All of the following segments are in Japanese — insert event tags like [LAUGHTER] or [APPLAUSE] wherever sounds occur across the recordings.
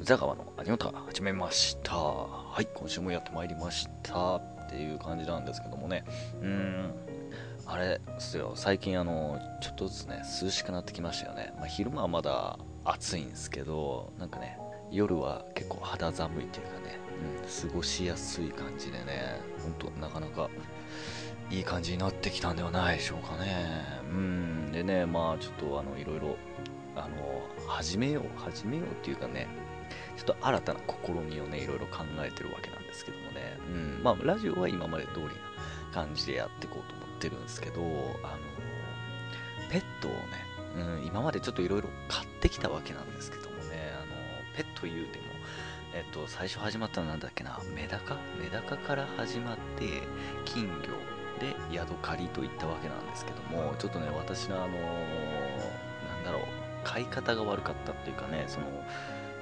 宇佐川のアニオタ始めました。はい今週もやってまいりました。っていう感じなんですけどもね。うーん。あれですよ。最近あのちょっとずつね涼しくなってきましたよね、まあ、昼間はまだ暑いんですけどなんかね夜は結構肌寒いっていうかね、うん、過ごしやすい感じでね。ほんとなかなかいい感じになってきたんではないでしょうかね。うん。でねまあちょっとあのいろいろあの始めよう始めようっていうかね。ちょっと新たな試みをね、いろいろ考えてるわけなんですけどもね、うん、まあ、ラジオは今まで通りな感じでやっていこうと思ってるんですけど、あの、ペットをね、うん、今までちょっといろいろ買ってきたわけなんですけどもね、あの、ペット言うても、えっと、最初始まったのなんだっけな、メダカ？メダカから始まって、金魚でヤドカリといったわけなんですけども、ちょっとね、私のあの、なんだろう、飼い方が悪かったっていうかね、その、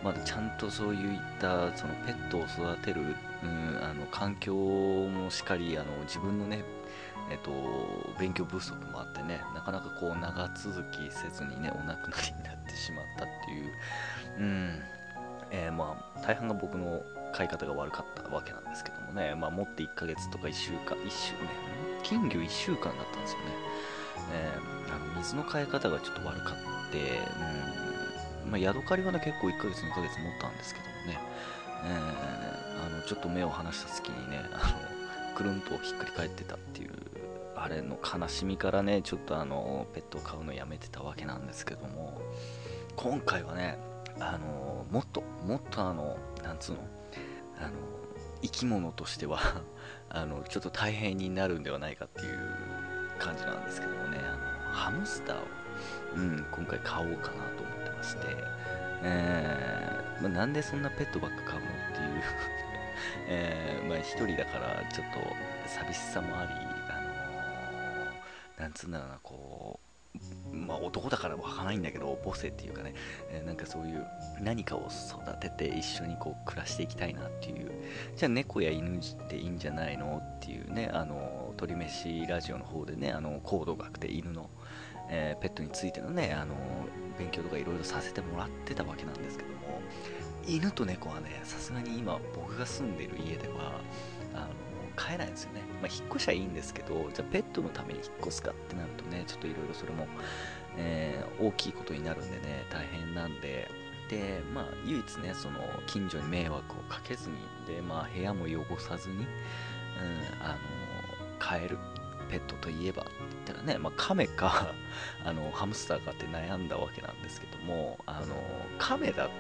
まだちゃんとそういったそのペットを育てる、うん、あの環境もしっかりあの自分のね、えっと、勉強不足もあってねなかなかこう長続きせずにねお亡くなりになってしまったっていう、うんえー、まあ大半が僕の飼い方が悪かったわけなんですけどもね、まあ、持って1ヶ月とか1週間1週ね金魚1週間だったんですよね、えー、あの水の飼い方がちょっと悪かって、うんまあ、ヤドカリはね、結構1ヶ月、2ヶ月持ったんですけどもね、えー、あの、ちょっと目を離した隙にね、あの、くるんとひっくり返ってたっていう、あれの悲しみからね、ちょっとあの、ペットを飼うのやめてたわけなんですけども、今回はね、あの、もっと、もっとあの、なんつうの、あの、生き物としては [LAUGHS] あの、ちょっと大変になるんではないかっていう感じなんですけどもね、あの、ハムスターを、うん、今回買おうかなと思ってまして、えーまあ、なんでそんなペットばっか買うのっていうえー、まあ一人だからちょっと寂しさもあり、あのー、なんつうんだろうな、こう、まあ男だからわからないんだけど、母性っていうかね、えー、なんかそういう何かを育てて一緒にこう暮らしていきたいなっていう、じゃあ猫や犬っていいんじゃないのっていうね、あの鳥飯ラジオの方でね、あのコード学で犬の、えー、ペットについてのね、あの勉強とかいろいろさせてもらってたわけなんですけども、犬と猫はね、さすがに今僕が住んでる家では、あの飼えないんですよね。まあ、引っ越しはいいんですけど、じゃあペットのために引っ越すかってなるとね、ちょっといろいろそれも、えー、大きいことになるんでね、大変なんで、で、まあ、唯一ね、その、近所に迷惑をかけずに、で、まあ、部屋も汚さずに、うん、あの、飼えるペットといえばって言ったらね、まあ、カメか [LAUGHS] あのハムスターかって悩んだわけなんですけどもあのカメだと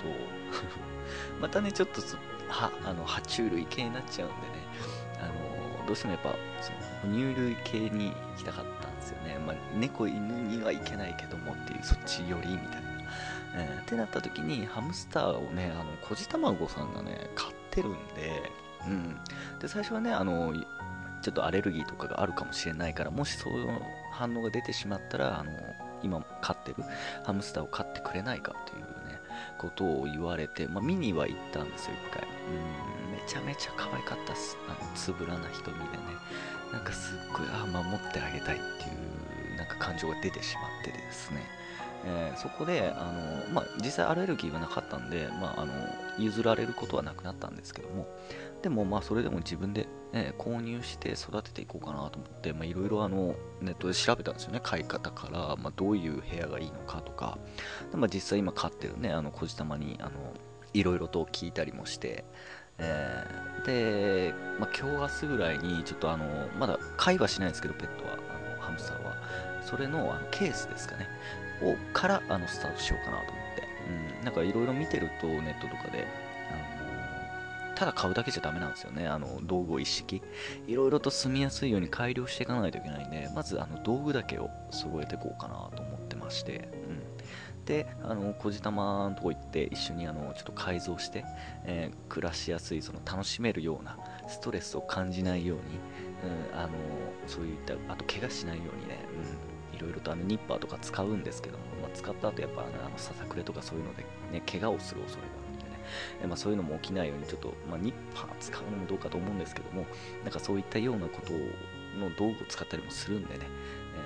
[LAUGHS] またねちょっとはあの爬虫類系になっちゃうんでねあのどうしてもやっぱその哺乳類系に行きたかったんですよね、まあ、猫犬にはいけないけどもっていうそっち寄りみたいな、えー、ってなった時にハムスターをねあの小じたまごさんがね飼ってるんでうん、で最初はねあのちょっとアレルギーとかがあるかもしれないから、もしそういう反応が出てしまったら、あの、今飼ってるハムスターを飼ってくれないかというね、ことを言われて、まあ、見には行ったんですよ、一回。うん、めちゃめちゃ可愛かったっす。あの、つぶらな瞳でね。なんかすっごい、あ、守ってあげたいっていう、なんか感情が出てしまってですね。えー、そこで、あの、まあ、実際アレルギーがなかったんで、まあ、あの、譲られることはなくなったんですけども、でもまあそれでも自分で、ね、購入して育てていこうかなと思っていろいろネットで調べたんですよね。買い方から、まあ、どういう部屋がいいのかとか、まあ、実際今飼ってるねあの小じたまにいろいろと聞いたりもして、えー、で、まあ、今日明日ぐらいにちょっとあのまだ飼いはしないんですけどペットはあのハムスターは。それのあのケースですかね。をからあのスタートしようかなと思って、うん、なんかいろいろ見てるとネットとかでただ買うだけじゃダメなんですよね。あの、道具を一式。いろいろと住みやすいように改良していかないといけないんで、まずあの道具だけを揃えていこうかなと思ってまして、うん。で、あの、小じたまのとこ行って一緒にあの、ちょっと改造して、えー、暮らしやすい、その楽しめるような、ストレスを感じないように、うん、あの、そういった、あと怪我しないようにね、うん、いろいろとあのニッパーとか使うんですけども、まあ、使った後やっぱあのささくれとかそういうのでね、怪我をする恐れがまあ、そういうのも起きないようにちょっと、まあ、ニッパー使うのもどうかと思うんですけどもなんかそういったようなことの道具を使ったりもするんでね、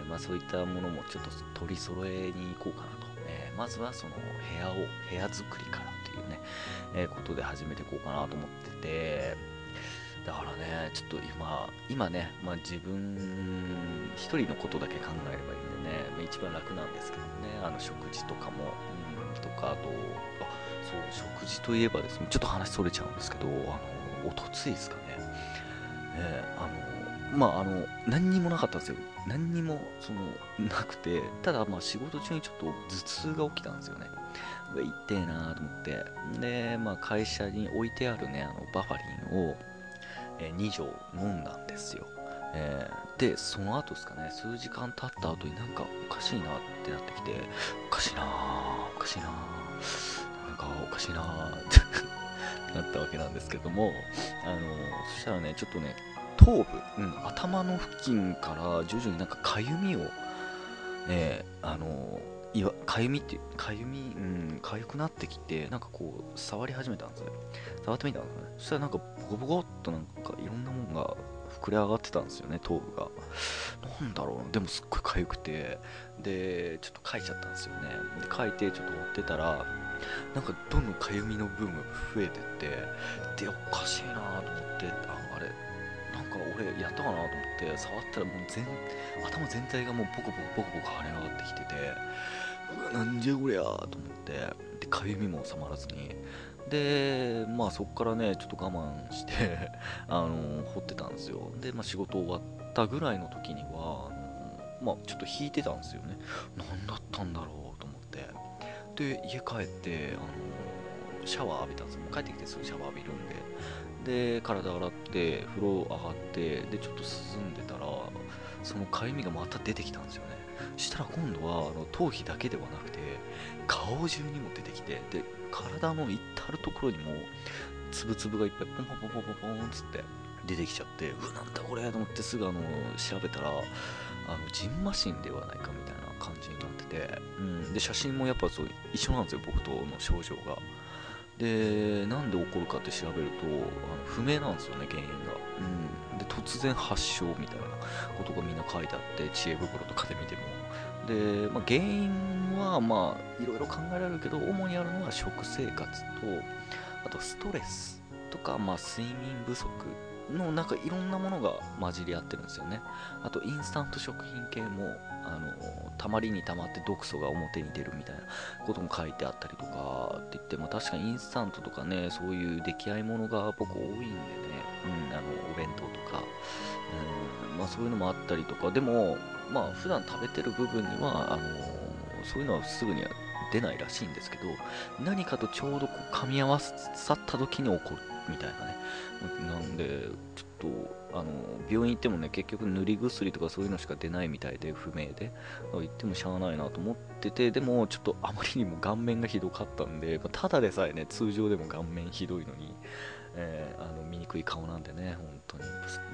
えー、まあ、そういったものもちょっと取り揃えに行こうかなと、えー、まずはその部屋を部屋作りからというね、えー、ことで始めていこうかなと思ってて、だからね、ちょっと今、今ね、まあ、自分一人のことだけ考えればいいんでね、まあ、一番楽なんですけどね、あの食事とかも、うん、とか、あと、そう、食事といえばですね、ちょっと話それちゃうんですけど、あの、おとついですかね、え、あの、まあ、あの、何にもなかったんですよ。何にも、その、なくて、ただ、まあ、仕事中にちょっと頭痛が起きたんですよね。うわ、痛えなと思って。で、まあ、会社に置いてあるね、あの、バファリンを、え2錠飲んだんですよ。えー、で、その後ですかね、数時間経った後になんかおかしいなってなってきて、おかしいなおかしいなかおかしいなって [LAUGHS] なったわけなんですけども、あのそしたらね、ちょっとね、頭部、うん、頭の付近から徐々になんかかゆみを、ね、あのいわかゆみってかゆみ、うん、かゆくなってきて、なんかこう、触り始めたんですよ。触ってみたんですよね。そしたらなんか、ボコボコっとなんかいろんなもんが膨れ上がってたんですよね、頭部が。なんだろうでもすっごいかゆくて、で、ちょっと書いちゃったんですよね。で、書いてちょっと追ってたら、なんかどんどんかゆみの部分が増えてって、で、おかしいなと思って、ああれ、なんか俺やったかなと思って触ったらもう全頭全体がもうボコボコボコボコ腫れ上がってきててうなんじゃこりゃと思ってでかゆみも収まらずに。でまあそこからねちょっと我慢して [LAUGHS] あの掘ってたんですよ。で、まあ、仕事終わったぐらいの時にはまあちょっと引いてたんですよね。何だったんだろうと思って。で家帰ってあのシャワー浴びたんですよ。帰ってきてすぐシャワー浴びるんで。で体洗って風呂上がってでちょっと涼んでたらそのかゆみがまた出てきたんですよね。したら今度はあの頭皮だけではなくて顔中にも出てきてで体の至るところにもつぶつぶがいっぱいポンポンポンポンポンポンつって出てきちゃってうわなんだこれと思ってすぐあの調べたらあのジンマシンではないかみたいな。感じになってて、うん、で写真もやっぱそう一緒なんですよ僕との症状が。でなんで起こるかって調べるとあの不明なんですよね原因が、うん、で突然発症みたいなことがみんな書いてあって知恵袋とかで見ても。で、まあ、原因はまあいろいろ考えられるけど主にあるのは食生活とあとストレスとか、まあ、睡眠不足のなんかいろんなものが混じり合ってるんですよね。あとインスタント食品系もあのたまりにたまって毒素が表に出るみたいなことも書いてあったりとかって言って、まあ、確かにインスタントとかねそういう出来合いものが僕多いんでね、うん、あのお弁当とか、うんまあ、そういうのもあったりとか。でもまあ普段食べてる部分にはあのそういうのはすぐには出ないらしいんですけど何かとちょうどこう噛み合わさった時に起こるみたいなねなんでちょっとあの病院行ってもね結局塗り薬とかそういうのしか出ないみたいで不明で行ってもしゃあないなと思っててでもちょっとあまりにも顔面がひどかったんで、まただでさえね通常でも顔面ひどいのにえー、あの醜い顔なんでね、本当に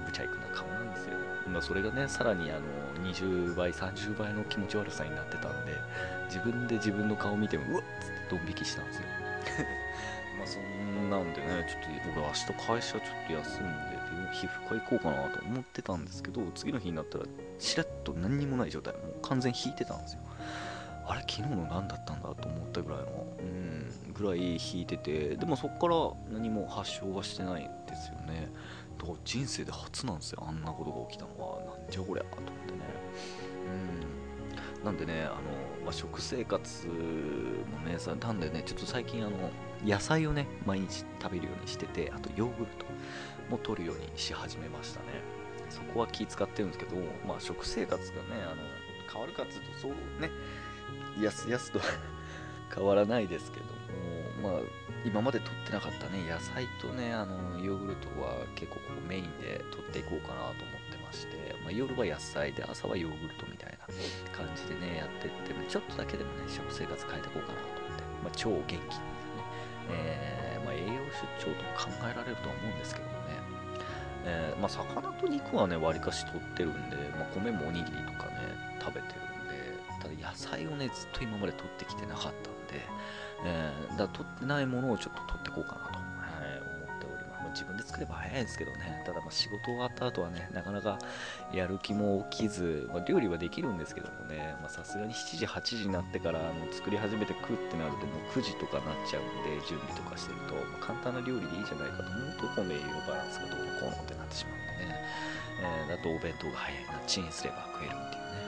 ぶちゃいくな顔なんですよ。まあ、それがね、さらにあの20倍、30倍の気持ち悪さになってたんで、自分で自分の顔見ても、うわっつってドン引きしたんですよ。[LAUGHS] なんでね、ちょっと俺明日会社ちょっと休んで、皮膚科行こうかなと思ってたんですけど、次の日になったら、しらっと何にもない状態、もう完全引いてたんですよ。あれ、昨日の何だったんだと思ったぐらいの、うん、ぐらい弾いてて、でもそこから何も発症はしてないんですよね。だから人生で初なんですよ、あんなことが起きたのは。なんじゃこりゃと思ってね。うん。なんでね、あの、まあ、食生活もね、さなんでね、ちょっと最近あの、野菜をね、毎日食べるようにしてて、あとヨーグルトも取るようにし始めましたね。そこは気使ってるんですけど、まあ、食生活がね、あの、変わるかっていうと、そうね、やすやすと [LAUGHS] 変わらないですけども、まあ、今まで取ってなかったね、野菜とね、あの、ヨーグルトは結構こうメインで取っていこうかなと思ってまして、まあ、夜は野菜で朝はヨーグルトみたいな感じでね、やってって、ちょっとだけでもね、食生活変えていこうかなと思って、まあ、超元気にね、えー、まあ、栄養出張とも考えられるとは思うんですけどもね、えー、ま、魚と肉はね、わりかし取ってるんで、ま、米もおにぎりとかね、食べてるんでただ野菜をね、ずっと今まで取ってきてなかったんで、えー、だ取ってないものをちょっと取っていこうかなれば早いんですけどね、ただま仕事終わった後はね、なかなかやる気も起きず、まあ、料理はできるんですけどもね、さすがに7時、8時になってからあの作り始めて食うってなるともう9時とかなっちゃうんで、準備とかしてると、まあ、簡単な料理でいいじゃないかと思うと、この栄養バランスがどうのこうのってなってしまうんでね、えー、だとお弁当が早いな、チンすれば食えるっていうはいまあ、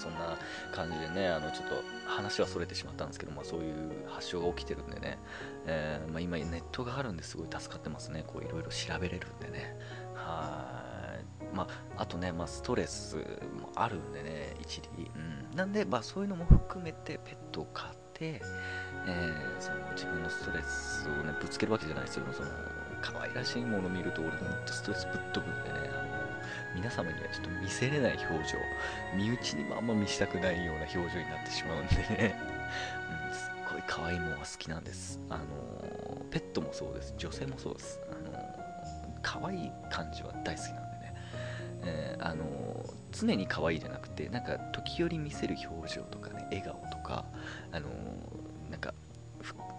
そんな感じでね、あのちょっと話はそれてしまったんですけど、まあ、そういう発症が起きてるんでね、えー、まあ、今、ネットがあるんですごい助かってますね、こういろいろ調べれるんでね。はいまあ、あとね、まあ、ストレスもあるんでね、一理。うん、なんで、まあ、そういうのも含めてペットを飼って、えー、その自分のストレスをね、ぶつけるわけじゃないですよ。その可愛らしいものを見ると、俺、ほんとストレスぶっ飛ぶんでね、皆様にはちょっと見せれない表情、身内にもあんま見したくないような表情になってしまうんでね、[LAUGHS] うん、すっごい可愛いものが好きなんです。あのペットもそうです、女性もそうです。あの可愛い感じは大好きなんでね、えー、あの常に可愛いじゃなくて、なんか時折見せる表情とかね、笑顔とか、あのなんか、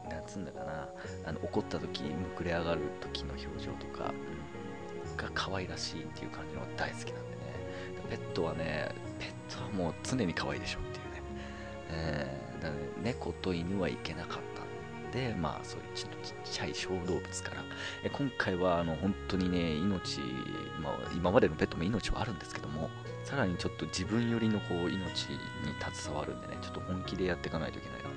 なんつうんだかな、あの怒った時、むくれ上がる時の表情とか、が可愛らしいっていう感じの大好きなんでね。ペットはねペットはもう常に可愛いでしょっていうね、えー、だね猫と犬はいけなかったんでまあそういうちょっとちっちゃい小動物から。え今回はあの本当にね命、まあ、今までのペットも命はあるんですけどもさらにちょっと自分よりのこう命に携わるんでねちょっと本気でやっていかないといけないな。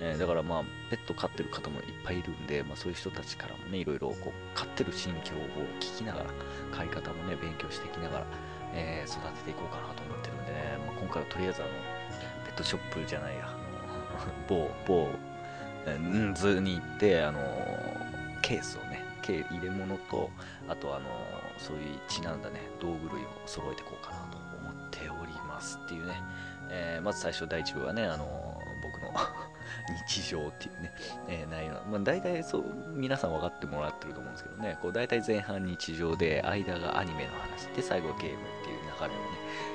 えー、だからまあ、ペット飼ってる方もいっぱいいるんで、まあそういう人たちからもね、いろいろこう、飼ってる心境を聞きながら、飼い方もね、勉強していきながら、えー、育てていこうかなと思ってるんでね、まあ、今回はとりあえずあの、ペットショップじゃないや、あの、[LAUGHS] 某、某、んずに行って、あの、ケースをね、入れ物と、あとあの、そういうちなんだね、道具類を揃えていこうかなと思っておりますっていうね、えー、まず最初第1部はね、あ、の日常っていうね、えー、内容、まあ、大体そう、皆さん分かってもらってると思うんですけどね、こう大体前半日常で、間がアニメの話で、最後はゲームっていう流れをね、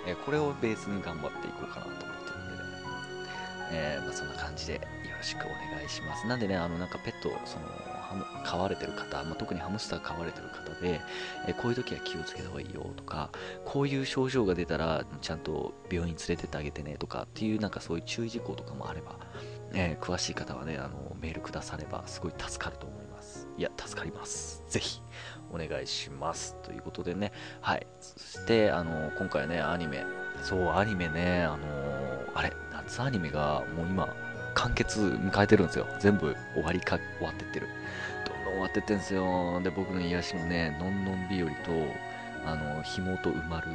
えー、これをベースに頑張っていこうかなと思ってるんでね、えー、まあ、そんな感じでよろしくお願いします。なんでね、あの、なんかペット、その、飼われてる方、まあ、特にハムスター飼われてる方で、えこういう時は気をつけた方がいいよとか、こういう症状が出たらちゃんと病院連れてってあげてねとかっていうなんかそういう注意事項とかもあれば、えー、詳しい方はね、あの、メールくださればすごい助かると思います。いや、助かります。ぜひ、お願いします。ということでね、はい。そして、あの、今回ね、アニメ、そう、アニメね、あのあれ、夏アニメがもう今、完結迎えてるんですよ。全部終わりか、終わってってる。どんどん終わってってんですよ。で、僕の癒しのね、のんのん日和と、あの、紐と埋まる、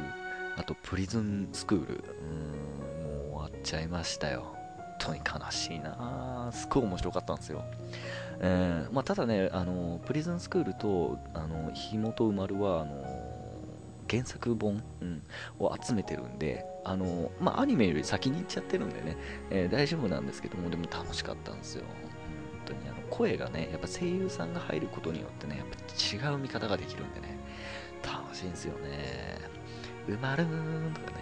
あと、プリズンスクール、うーん、もう終わっちゃいましたよ。当に悲しいなすっごい面白かったんですよ。えーまあ、ただね、あのプリズンスクールとあのひもとうまるはあの原作本、うん、を集めてるんで、あのまあ、アニメより先に行っちゃってるんでね、えー、大丈夫なんですけども、でも楽しかったんですよ。本当にあの声がね、やっぱ声優さんが入ることによってね、やっぱ違う見方ができるんでね、楽しいんですよね。うまるーんとかね。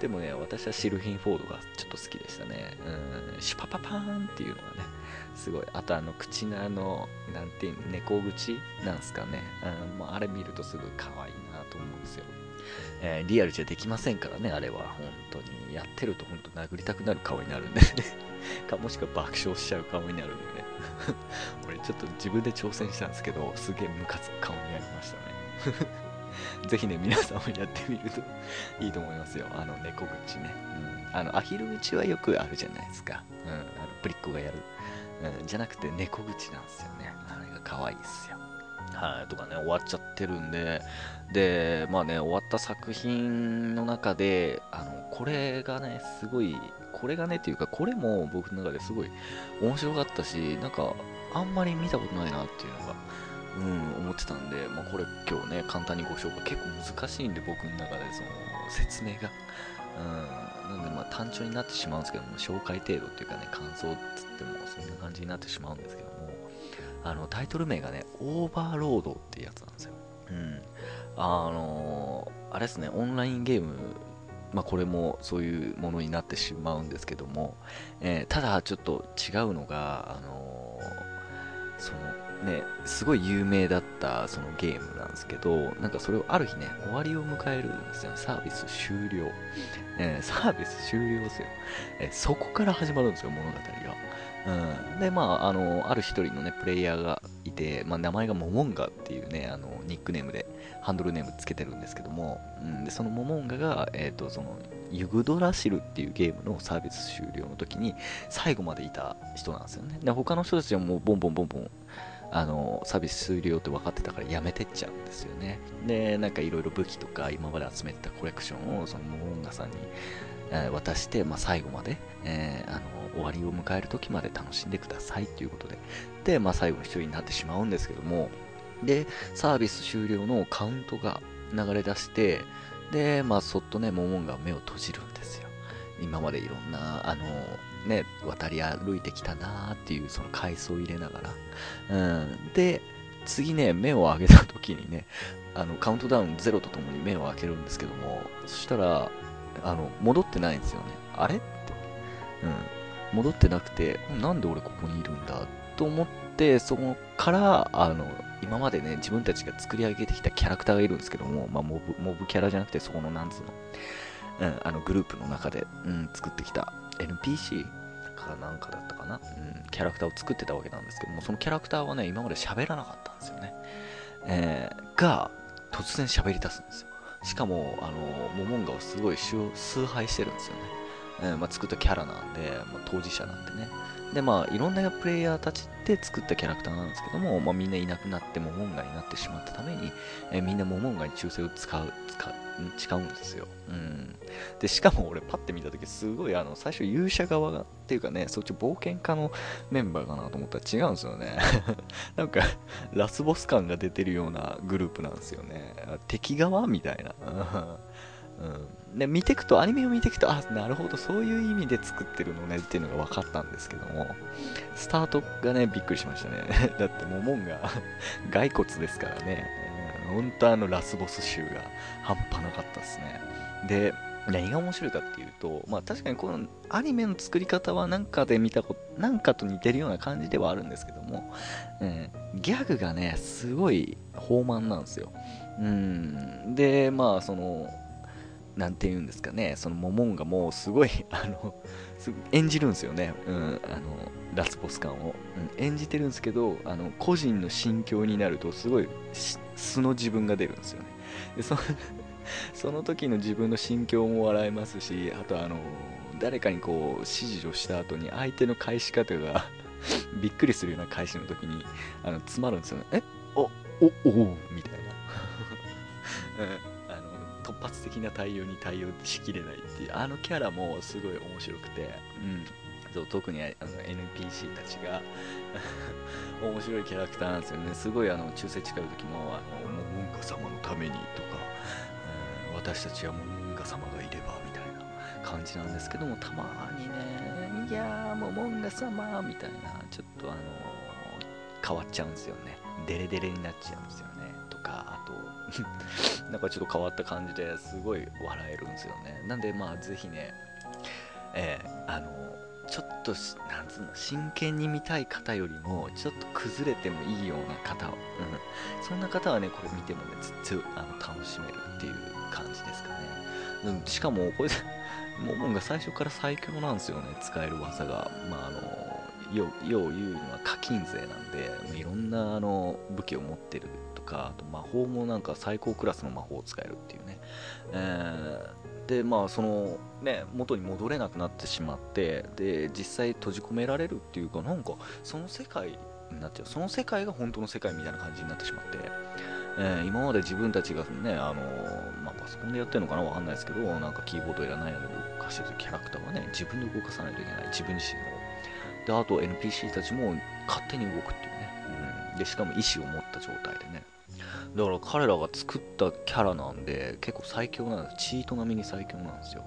でもね、私はシルフィン・フォードがちょっと好きでしたね。うん、シュパパパーンっていうのがね、すごい。あとあの、口のあの、なんていう、猫口なんすかね。うん、もうあれ見るとすごい可愛いなと思うんですよ。えー、リアルじゃできませんからね、あれは。本当に。やってると本当殴りたくなる顔になるんでね [LAUGHS] か、もしくは爆笑しちゃう顔になるんでね [LAUGHS] 俺ちょっと自分で挑戦したんですけど、すげえムカつく顔になりましたねぜひね、皆さんもやってみるといいと思いますよ。あの、猫口ね。うん。あの、アヒル口はよくあるじゃないですか。うん。あの、プリッコがやる。うん。じゃなくて、猫口なんですよね。あれが可愛いっすよ。はい。とかね、終わっちゃってるんで、で、まあね、終わった作品の中で、あの、これがね、すごい、これがねっていうか、これも僕の中ですごい面白かったし、なんか、あんまり見たことないなっていうのが、うん、思ってたんで、まあ、これ今日ね、簡単にご紹介、結構難しいんで、僕の中でその説明が。うん、なんで、まあ、単調になってしまうんですけども、紹介程度っていうかね、感想っつっても、そんな感じになってしまうんですけども、あの、タイトル名がね、オーバーロードっていうやつなんですよ。うん。あのー、あれですね、オンラインゲームまあ、これもそういうものになってしまうんですけども、えー、ただちょっと違うのが、あのー、そのね、すごい有名だったそのゲームなんですけど、なんかそれをある日ね、終わりを迎えるんですよね。サービス終了。えー、サービス終了ですよ、えー、そこから始まるんですよ、物語が。うん、で、まあ、あの、ある一人のね、プレイヤーがいて、まあ、名前がモモンガっていうね、あの、ニックネームで、ハンドルネームつけてるんですけども、うん、でそのモモンガが、えっ、ー、と、その、ユグドラシルっていうゲームのサービス終了の時に、最後までいた人なんですよね。で、他の人たちはもう、ボンボンボンボン、あのサービス終了って分かってたからやめてっちゃうんですよね。で、なんかいろいろ武器とか今まで集めてたコレクションをそのモモンガさんに、えー、渡して、まあ、最後まで、えー、あの終わりを迎える時まで楽しんでくださいということで、で、まあ、最後の一人になってしまうんですけども、で、サービス終了のカウントが流れ出して、で、まあ、そっとね、モモンが目を閉じるんですよ。今までいろんな、あの、ね、渡り歩いてきたなーっていう、その階層を入れながら。うん。で、次ね、目を上げた時にね、あの、カウントダウンゼロとともに目を開けるんですけども、そしたら、あの、戻ってないんですよね。あれ？って。うん。戻ってなくて、なんで俺ここにいるんだと思って、そこから、あの、今までね、自分たちが作り上げてきたキャラクターがいるんですけども、まあ、モブ、モブキャラじゃなくて、そこの、なんつうの、うん、あの、グループの中で、うん、作ってきた NPC かなんかだったかな、うん、キャラクターを作ってたわけなんですけども、そのキャラクターはね、今まで喋らなかったんですよね。えー、が、突然喋り出すんですよ。しかも、あの、モモンガをすごい崇拝してるんですよね。えー、まあ、作ったキャラなんで、まあ、当事者なんでね。で、まあ、いろんなプレイヤーたちで作ったキャラクターなんですけども、まあ、みんないなくなってモモンガになってしまったために、え、みんなモモンガに忠誠を使う、使う、誓うんですよ。うん。で、しかも俺パッて見たとき、すごいあの、最初勇者側が、っていうかね、そっち冒険家のメンバーかなと思ったら違うんですよね。[LAUGHS] なんか、ラスボス感が出てるようなグループなんですよね。敵側？みたいな。[LAUGHS] うん、で見てくと、アニメを見ていくと、あ、なるほど、そういう意味で作ってるのねっていうのが分かったんですけども、スタートがね、びっくりしましたね。[LAUGHS] だって、モモンが [LAUGHS] 骸骨ですからね、うん、本当あのラスボス集が半端なかったですね。で、何が面白いかっていうと、まあ確かにこのアニメの作り方はなんかで見たこと、なんかと似てるような感じではあるんですけども、うん、ギャグがね、すごい豊満なんですよ。うん、で、まあその、なんて言うんですかね、そのモモンがもうすごい、[LAUGHS] あの、演じるんですよね、うん、あの、ラスボス感を。うん、演じてるんですけど、あの、個人の心境になると、すごい素の自分が出るんですよね。でその [LAUGHS] その時の自分の心境も笑えますし、あとあの、誰かにこう指示をした後に相手の返し方が [LAUGHS] びっくりするような返しの時に、あの、詰まるんですよね。えお、お、おみたいな。あの、突発的な対応に対応しきれないっていう、あのキャラもすごい面白くて、うん。そう特にあの NPC たちが [LAUGHS] 面白いキャラクターなんですよね。すごいあの忠誠誓う時も、あの、もう文化様のためにとか、私たちはもうモンガ様がいればみたいな感じなんですけどもたまにねいやーもうモンガ様みたいなちょっとあのー、変わっちゃうんですよねデレデレになっちゃうんですよねとかあと [LAUGHS] なんかちょっと変わった感じですごい笑えるんですよねなんでまあぜひねえー、あのちょっと、なんつうの、真剣に見たい方よりも、ちょっと崩れてもいいような方を、うん、そんな方はね、これ見てもね、ずっとあの楽しめるっていう感じですかね。うん、しかも、これ、モモンが最初から最強なんですよね、使える技が。まあ、あの、よう言うのは課金税なんで、いろんなあの武器を持ってるとか、あと魔法もなんか最高クラスの魔法を使えるっていうね。えー、で、まあ、その、ね、元に戻れなくなってしまって、で、実際閉じ込められるっていうか、なんか、その世界になっちゃう。その世界が本当の世界みたいな感じになってしまって、えー、今まで自分たちがね、あのー、まあ、パソコンでやってるのかな？わかんないですけど、なんかキーボードいらないので動かしてるキャラクターはね、自分で動かさないといけない。自分自身を。で、あと NPC たちも勝手に動くっていう。で、しかも意志を持った状態でね。だから彼らが作ったキャラなんで、結構最強なんです。チート並みに最強なんですよ。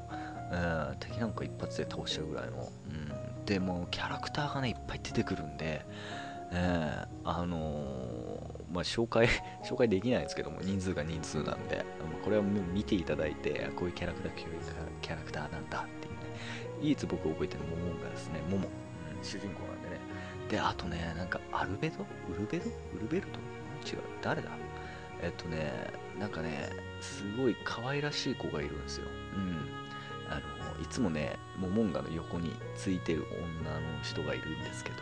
えー、敵なんか一発で倒しちゃうぐらいの。うん。で、もキャラクターがね、いっぱい出てくるんで、えー、あのー、まあ、紹介、[LAUGHS] 紹介できないですけども、人数が人数なんで、これは見ていただいて、こういうキャラクター、キャラクターなんだっていうね、唯一僕覚えてるモモンがですね、モモ、うん、主人公であとねなんかアルベド？ウルベド？ウルベルト？違う。誰だ？えっとねなんかねすごい可愛らしい子がいるんですよ。うん。あのいつもねモモンガの横についてる女の人がいるんですけども、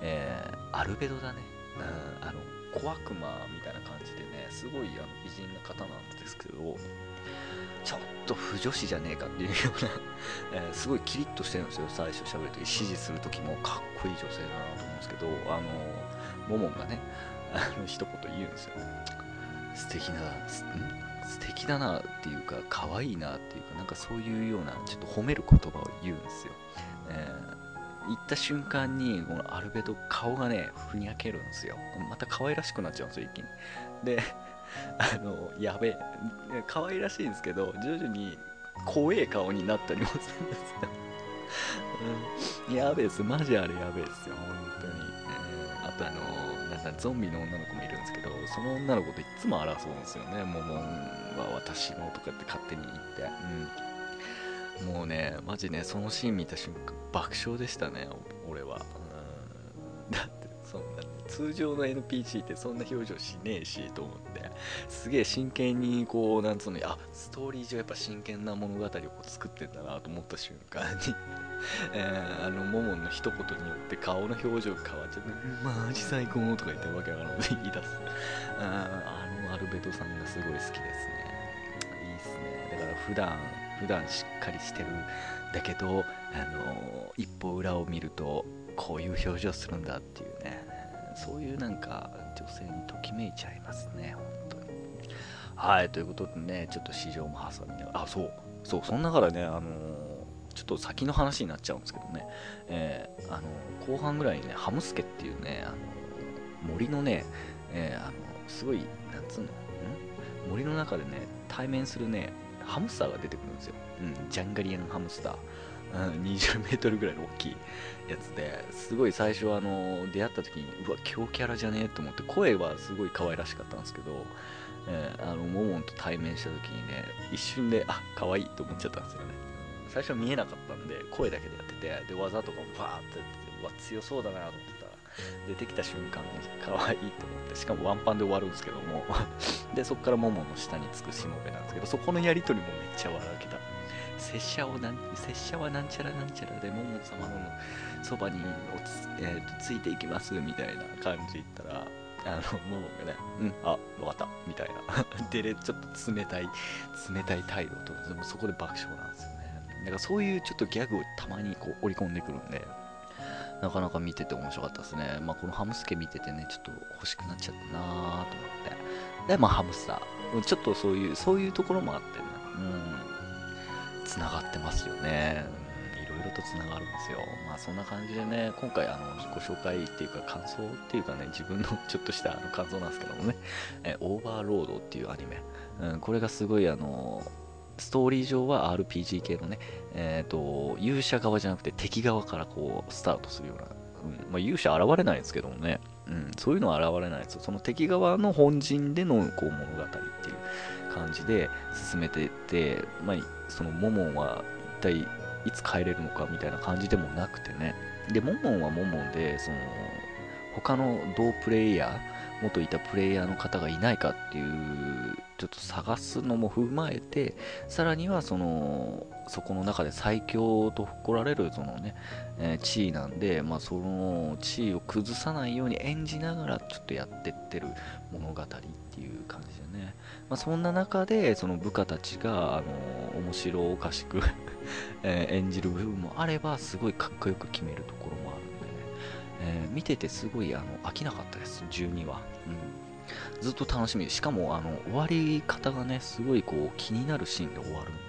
えー、アルベドだね、うん、あの小悪魔みたいな感じでねすごいあの美人な方なんですけどちょっと不女子じゃねえかっていうような [LAUGHS] えー、すごいキリッとしてるんですよ最初喋るとき指示する時もかっこいい女性だなと思うんですけどあのモモンがね [LAUGHS] あの一言言うんですよ。素敵な素敵だなっていうか可愛いなっていうかなんかそういうようなちょっと褒める言葉を言うんですよ、えー、言った瞬間にこのアルベド顔がねふにゃけるんですよ。また可愛らしくなっちゃうんですよ一気に。であのやべえ。可愛らしいんですけど徐々に怖え顔になったりもするんですよ、うん、やべえです。マジあれやべえですよ。本当に、えー、あとあのなんだゾンビの女の子もいるんですけどその女の子といつも争うんですよね。モモンは私のとかって勝手に言って、うん、もうねマジねそのシーン見た瞬間爆笑でしたね俺は、うん、だってそんな通常の NPC ってそんな表情しねえしと思って。すげえ真剣にこうなんつうのあストーリー上やっぱ真剣な物語をこう作ってんだなと思った瞬間に。[LAUGHS] えー、あのモモンの一言によって顔の表情が変わっちゃってマジ最高とか言ってるわけわからんこと言い出す。ああのアルベトさんがすごい好きですね。いいっすね。だから普段普段しっかりしてるだけどあの一歩裏を見るとこういう表情するんだっていうね。そういうなんか女性にときめいちゃいますね本当に。はいということでねちょっと市場も挟みながらあそうそうそんなからねあのちょっと先の話になっちゃうんですけどね、えー、あの後半ぐらいにねハムスケっていうねあの森のね、え、あのすごいなんつうの森の中でね対面するねハムスターが出てくるんですよ、うん、ジャンガリアンハムスター、[LAUGHS] 20メートルぐらいの大きいやつですごい最初あの出会った時にうわ強キャラじゃねえと思って声はすごい可愛らしかったんですけど、えー、あのモモンと対面した時にね一瞬であ可愛いと思っちゃったんですよね。最初は見えなかったんで声だけでやっててで技とかもバーってやっててうわ強そうだなと思ってたら出てきた瞬間に可愛いと思ってしかもワンパンで終わるんですけども。[LAUGHS] でそこからモモの下につくしもべなんですけどそこのやり取りもめっちゃ笑けた拙者をなん拙者はなんちゃらなんちゃらでモモ様のそばにえーと、ついていきますみたいな感じ言ったらあのモモがねうんあ分かったみたいな [LAUGHS] でちょっと冷たい冷たい態度とでもそこで爆笑なんですよねだからそういうちょっとギャグをたまにこう織り込んでくるんでなかなか見てて面白かったですね。まあ、このハムスケ見ててね、ちょっと欲しくなっちゃったなぁと思って。で、まあ、ハムスター。ちょっとそういう、そういうところもあってね。うん。つながってますよね。いろいろとつながるんですよ。まあそんな感じでね、今回あのご紹介っていうか感想っていうかね、自分の [LAUGHS] ちょっとしたあの感想なんですけどもね、えオーバーロードっていうアニメ、うん、これがすごいあの、ストーリー上は RPG 系のね、えっ、ー、と、勇者側じゃなくて敵側からこうスタートするような、うんまあ、勇者現れないですけどもね、うん、そういうのは現れないですよ。その敵側の本陣でのこう物語っていう感じで進めていって、まあ、そのモモンは一体いつ帰れるのかみたいな感じでもなくてね。でモモンはモモンでその他の同プレイヤー元いたプレイヤーの方がいないかっていうちょっと探すのも踏まえてさらにはそのそこの中で最強と誇られるそのね、えー、地位なんで、まあ、その地位を崩さないように演じながらちょっとやってってる物語っていう感じでね。まあ、そんな中でその部下たちが、あの面白おかしく [LAUGHS] え、演じる部分もあればすごいかっこよく決めるところもあるんでね、えー、見ててすごいあの飽きなかったです12話、うん、ずっと楽しみ。しかもあの終わり方がねすごいこう気になるシーンで終わるんで、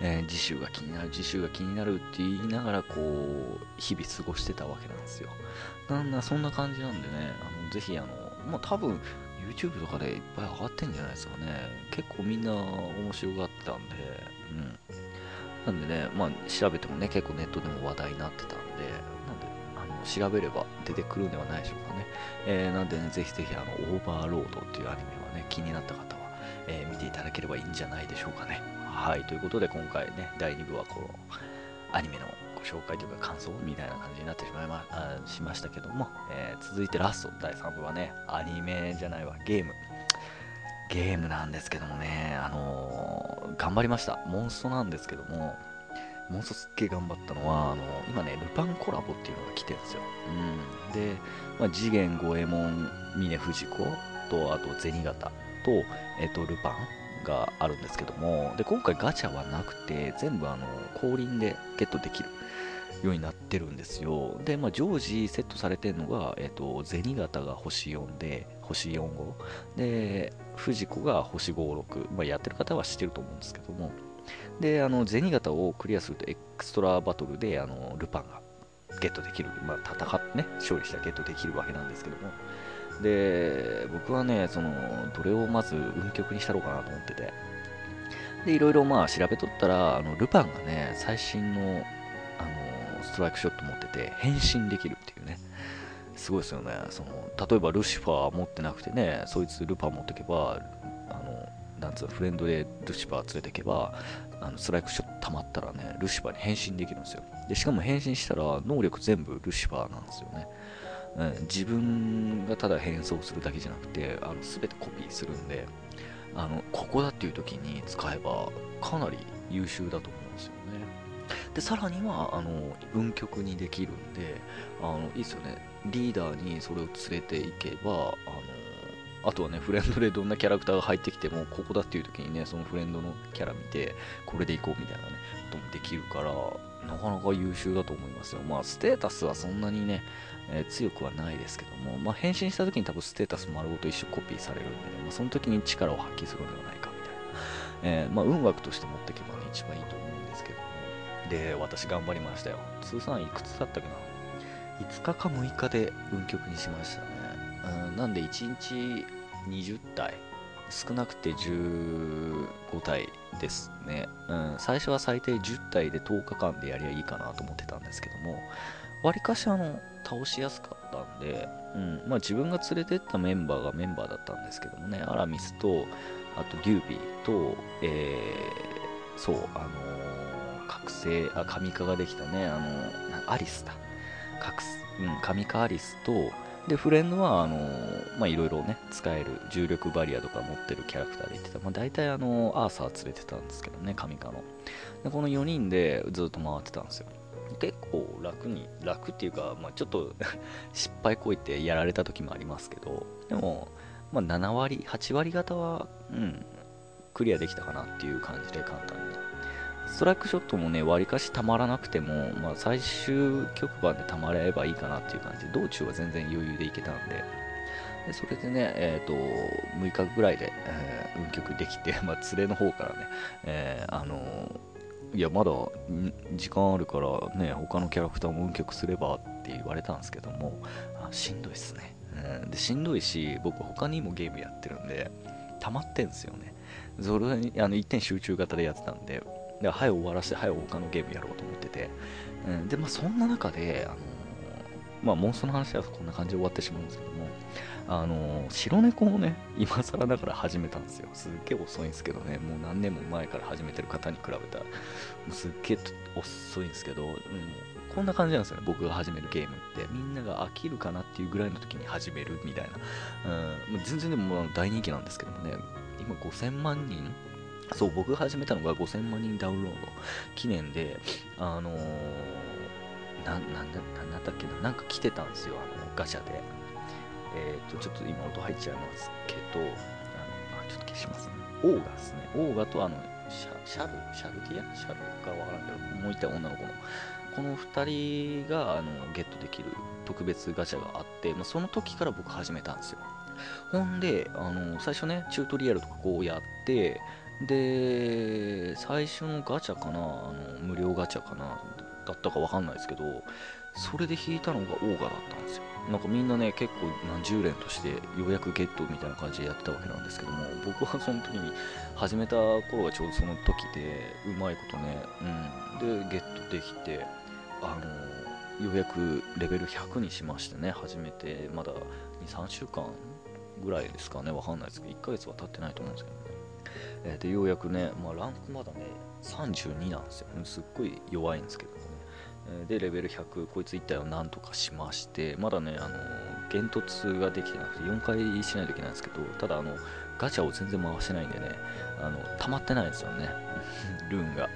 えー、次週が気になる次週が気になるって言いながらこう日々過ごしてたわけなんですよ。なんだそんな感じなんでねあのぜひあのもう多分 YouTube とかでいっぱい上がってんじゃないですかね。結構みんな面白がってたんで、うん。なんでね、まあ調べてもね、結構ネットでも話題になってたんで、なんで、あの調べれば出てくるんではないでしょうかね。えー、なんでね、ぜひぜひあの、オーバーロードっていうアニメはね、気になった方は、えー、見ていただければいいんじゃないでしょうかね。はい、ということで今回ね、第2部はこの、アニメのご紹介というか感想みたいな感じになってしまいまあしましたけども、えー、続いてラスト第3部はねアニメじゃないわゲーム。ゲームなんですけどもねあのー、頑張りました。モンストなんですけどもモンストすっげえ頑張ったのはあの今ねルパンコラボっていうのが来てるんですよ、うん、で、まあ、次元五右衛門峰不二子とあと銭形と,、えっとルパン。があるんですけどもで今回ガチャはなくて全部あの降臨でゲットできるようになってるんですよ。で、まあ、常時セットされてるのが、えっと、銭形が星4で星4号。で藤子が星56、まあ、やってる方は知ってると思うんですけども。であの銭形をクリアするとエクストラバトルであのルパンがゲットできる、まあ、戦ってね勝利したらゲットできるわけなんですけども。で僕はねそのどれをまず運極にしたろうかなと思ってて。でいろいろまあ調べとったらあのルパンがね最新のあのストライクショット持ってて変身できるっていうね。すごいですよね。その例えばルシファー持ってなくてねそいつルパン持ってけばあのなんつうのフレンドでルシファー連れてけばあのストライクショット溜まったらねルシファーに変身できるんですよ。でしかも変身したら能力全部ルシファーなんですよね。自分がただ変装するだけじゃなくてあの全てコピーするんであのここだっていう時に使えばかなり優秀だと思うんですよね。でさらにはあの運極にできるんであのいいですよね。リーダーにそれを連れていけばあのあとはね、フレンドでどんなキャラクターが入ってきても、ここだっていう時にね、そのフレンドのキャラ見て、これでいこうみたいなね、こともできるから、なかなか優秀だと思いますよ。まあ、ステータスはそんなにね、えー、強くはないですけども、まあ、変身した時に多分ステータス丸ごと一緒コピーされるんで、ね、まあ、その時に力を発揮するんではないかみたいな、えー、まあ、運枠として持っていけばね、一番いいと思うんですけども、で、私頑張りましたよ。通算いくつだったっけな ?5 日か6日で運極にしましたね。うん、なんで1日20体。少なくて15体ですね、うん、最初は最低10体で10日間でやりゃいいかなと思ってたんですけどもわりかしあの倒しやすかったんで、うん。まあ、自分が連れてったメンバーがメンバーだったんですけどもねアラミスとあとデュービーと、えー、そうあのー、覚醒あ神化ができたねあのアリスだ。覚、うん、神化アリスとで、フレンドは、あのまあ、いろいろね、使える重力バリアとか持ってるキャラクターで言ってた。まあ、大体、あのアーサー連れてたんですけどね、神化の。で、この4人でずっと回ってたんですよ。結構楽に、楽っていうか、まあ、ちょっと [LAUGHS] 失敗こいてやられた時もありますけど、でも、まあ、7割、8割方は、うん、クリアできたかなっていう感じで簡単にストライクショットもね、わりかしたまらなくても、まあ、最終局番でたまればいいかなっていう感じで、道中は全然余裕でいけたんで、でそれでね、え、ー、と、6日ぐらいで、えー、運曲できて、[LAUGHS] まあ、連れの方からね、えー、あのいや、まだ時間あるからね、他のキャラクターも運曲すればって言われたんですけども、あしんどいっすね、うん。で、しんどいし、僕他にもゲームやってるんで、溜まってんすよね。それ、あの、一点集中型でやってたんで、で、早終わらせて、早他のゲームやろうと思ってて、うん、で、まあ、そんな中で、あの、まあ、モンストの話はこんな感じで終わってしまうんですけども、あの、白猫をね、[LAUGHS] 今更だから始めたんですよ。すっげえ遅いんですけどね、もう何年も前から始めてる方に比べたら、もうすっげえ遅いんですけど、うん、こんな感じなんですよね、僕が始めるゲームって。みんなが飽きるかなっていうぐらいの時に始めるみたいな。うん、全然でも大人気なんですけどもね、今5000万人そう、僕が始めたのが5000万人ダウンロード記念で、あのー、な、なんだ、なんだっけな、なんか来てたんですよ、あの、ガチャで。えっ、ー、と、ちょっと今音入っちゃいますけど、あの、あ、ちょっと消しますね。オーガですね。オーガとあの、シャシャルシャルディア？シャルかわからんけど、もう一体女の子の。この2人があのゲットできる特別ガチャがあって、まあ、その時から僕始めたんですよ。ほんで、あの最初ね、チュートリアルとかこうやって、で、最初のガチャかな、あの無料ガチャかな、だったかわかんないですけど、それで引いたのがオーガだったんですよ。なんかみんなね、結構何十連としてようやくゲットみたいな感じでやってたわけなんですけども、僕はその時に始めた頃がちょうどその時で、うまいことね、うん、で、ゲットできて、あの、ようやくレベル100にしましてね、初めて、まだ2、3週間ぐらいですかね、わかんないですけど、1ヶ月は経ってないと思うんですけど。えー、でようやくね、まあ、ランクまだね32なんですよ、すっごい弱いんですけどもね、えでレベル100こいつ1体をなんとかしましてまだねあの幻突ができてなくて4回しないといけないんですけどただあのガチャを全然回してないんでねあの溜まってないんですよね。[LAUGHS] ルーンが、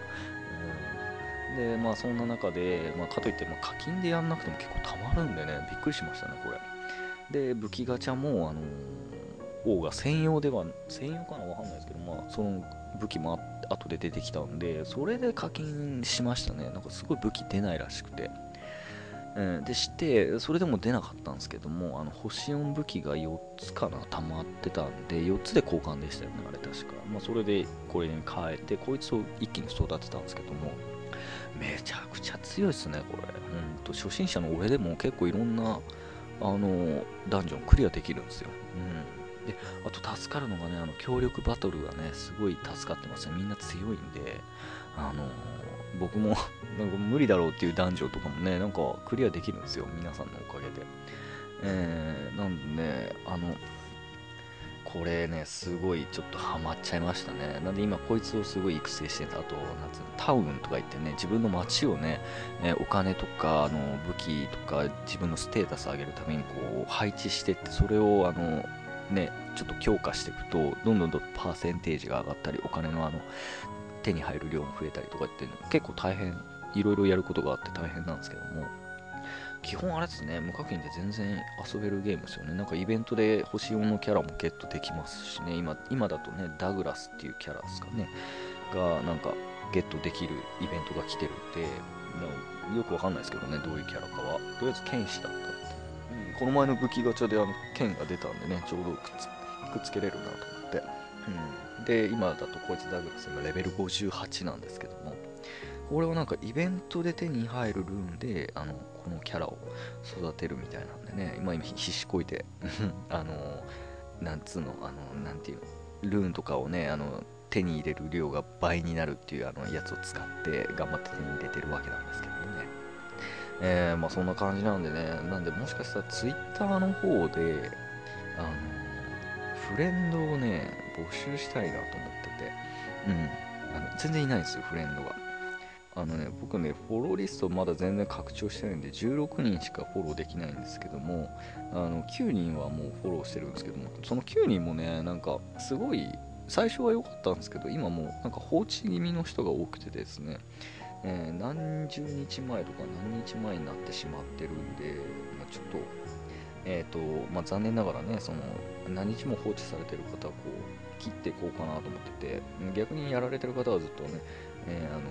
でまあそんな中で、まあ、かといって、まあ、課金でやんなくても結構溜まるんでねびっくりしましたねこれ。で武器ガチャもあの王が専用では専用かな？わかんないですけどまあその武器もあ後で出てきたんでそれで課金しましたね。なんかすごい武器出ないらしくて。でしてそれでも出なかったんですけどもあの星4武器が4つかな溜まってたんで4つで交換でしたよねあれ確か、まあ、それでこれに変えてこいつを一気に育てたんですけどもめちゃくちゃ強いですねこれ。うんと初心者の俺でも結構いろんなあのダンジョンクリアできるんですよ、うん、であと助かるのがねあの協力バトルがねすごい助かってますねみんな強いんであの僕も [LAUGHS] なんか無理だろうっていう男女とかもね、なんかクリアできるんですよ、皆さんのおかげで。えー、なんでね、あの、これね、すごいちょっとハマっちゃいましたね。なんで今、こいつをすごい育成してた。あと、なんつうの、タウンとか言ってね、自分の街をね、え、お金とか、あの、武器とか、自分のステータス上げるためにこう、配置してって、それを、あの、ね、ちょっと強化していくと、どんどんどんパーセンテージが上がったり、お金のあの、手に入る量も増えたりとかって結構大変いろいろやることがあって大変なんですけども基本あれですね無課金で全然遊べるゲームですよね。なんかイベントで星4のキャラもゲットできますしね。今今だとねダグラスっていうキャラですかね。がなんかゲットできるイベントが来てるんでよくわかんないですけどねどういうキャラかは。とりあえず剣士だった、この前の武器ガチャであの剣が出たんでねちょうどくっつけれるなと思って、うん。で今だとこいつダグラス今レベル58なんですけども。これはなんかイベントで手に入るルーンであのこのキャラを育てるみたいなんでね今今必死こいて [LAUGHS] あのなんつうのあのなんていうのルーンとかをねあの手に入れる量が倍になるっていうあのやつを使って頑張って手に入れてるわけなんですけど。えー、まあそんな感じなんでね。なんでもしかしたら Twitter の方であのフレンドをね募集したいなと思ってて、うん、あの全然いないんですよ、フレンドが。あのね、僕ね、フォローリストまだ全然拡張してないんで、16人しかフォローできないんですけども、あの9人はもうフォローしてるんですけども、その9人もね、なんかすごい、最初は良かったんですけど、今もうなんか放置気味の人が多くてですね、えー、何十日前とか何日前になってしまってるんで、まあ、ちょっと、えーとまあ、残念ながらね、その何日も放置されてる方はこう切っていこうかなと思ってて、逆にやられてる方はずっとね、えー、あの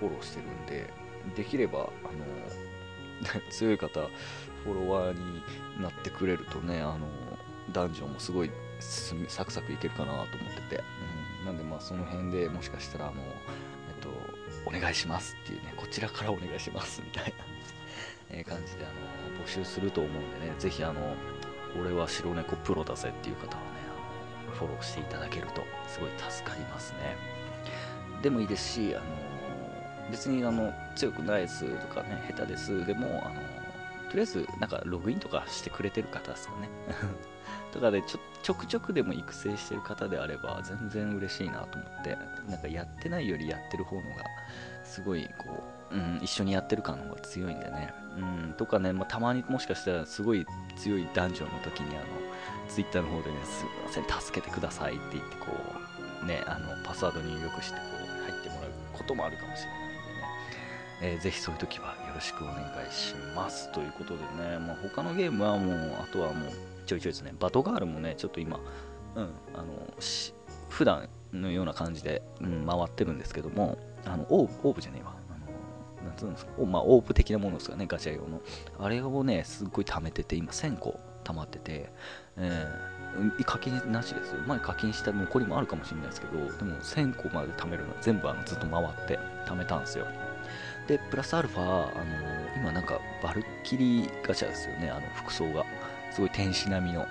フォローしてるんで、できれば、あの [LAUGHS] 強い方、フォロワーになってくれるとね、あのダンジョンもすごいサクサクいけるかなと思ってて、うん、なんでまあその辺でもしかしたら、あの、えっと、願いしますっていうね、こちらからお願いしますみたいなえ感じであの募集すると思うんでね、ぜひあの、俺は白猫プロだぜっていう方はね、あのフォローしていただけるとすごい助かりますね。でもいいですしあの別にあの強くないですとかね下手です。でもあのとりあえずなんかログインとかしてくれてる方ですかね。[LAUGHS] とかでちょちょくちょくでも育成してる方であれば全然嬉しいなと思ってなんかやってないよりやってる方のがすごいこう、うん、一緒にやってる感の方が強いんでね、うん、とかね、まあ、たまにもしかしたらすごい強いダンジョンの時にあのツイッターの方でね、すみません、助けてくださいって言って、こう、ね、あの、パスワード入力して、こう、入ってもらうこともあるかもしれないんでね、えー、ぜひそういう時はよろしくお願いします。ということでね、まあ、他のゲームはもう、あとはもう、ちょいちょいですね、バトガールもね、ちょっと今、うん、あの、普段のような感じで、うん、回ってるんですけども、あの、オーブ、オーブじゃねえわ。なんつうんですか、まあ、オープ的なものですかね、ガチャ用の。あれをね、すっごい貯めてて、今1000個溜まってて、えー、課金なしですよ。前課金した残りもあるかもしれないですけど、でも1000個まで貯めるのは全部あのずっと回って貯めたんですよ。で、プラスアルファ、あのー、今なんかバルキリガチャですよね、あの服装が。すごい天使並みの。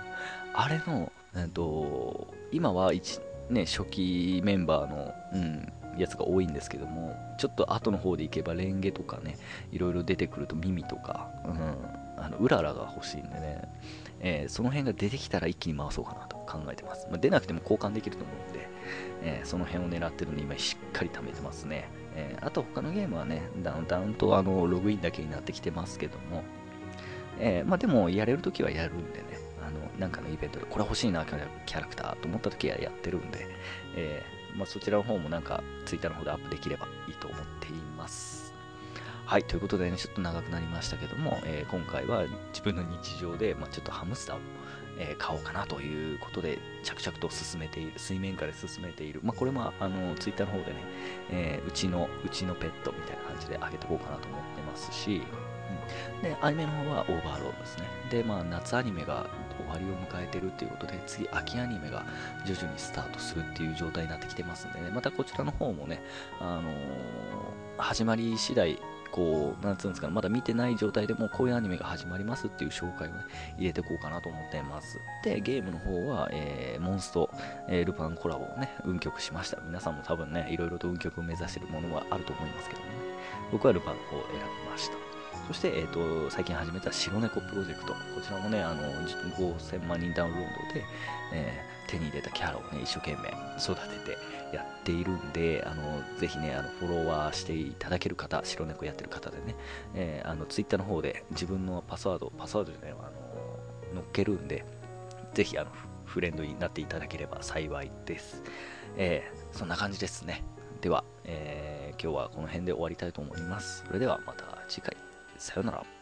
[LAUGHS] あれの、えーと、今は一、ね、初期メンバーの、うん、やつが多いんですけども、ちょっと後の方でいけばレンゲとかね、いろいろ出てくると耳とか、うん、あのうららが欲しいんでね、えー、その辺が出てきたら一気に回そうかなと考えてます。まあ、出なくても交換できると思うんで、えー、その辺を狙ってるんで、今しっかり貯めてますね。えー、あと他のゲームはね、ダウンダウンとあのログインだけになってきてますけども、えまあ、でもやれるときはやるんでね、あのなんかのイベントでこれ欲しいな、キャラクターと思ったときはやってるんで、えまあ、そちらの方もなんか Twitter の方でアップできればいいと思っています。はい、ということでね、ちょっと長くなりましたけども、えー、今回は自分の日常で、まあ、ちょっとハムスターを、え、買おうかなということで、着々と進めている、水面下で進めている、まあ、これもあのツイッターの方でね、えー、うちの、うちのペットみたいな感じであげておこうかなと思ってますし、うん、で、アニメの方はオーバーロードですね。で、まあ、夏アニメが終わりを迎えてるっていうことで、次、秋アニメが徐々にスタートするっていう状態になってきてますんでね、またこちらの方もね、あのー、始まり次第、こう、なんつうんですか、まだ見てない状態でもこういうアニメが始まりますっていう紹介を、ね、入れていこうかなと思ってます。で、ゲームの方は、えー、モンスト、えー、ルパンコラボをね、運曲しました。皆さんも多分ね、いろいろと運曲を目指してるものはあると思いますけどね。僕はルパンの方を選びました。そして、えーと、最近始めた白猫プロジェクト。こちらもね、あの5000万人ダウンロードで、えー、手に入れたキャラをね、一生懸命育ててやっているんで、あのぜひね、あのフォロワーしていただける方、白猫やってる方でね、えー、あのツイッターの方で自分のパスワード、パスワードじゃないあの乗っけるんで、ぜひあのフレンドになっていただければ幸いです。えー、そんな感じですね。では、えー、今日はこの辺で終わりたいと思います。それではまた次回。さよなら。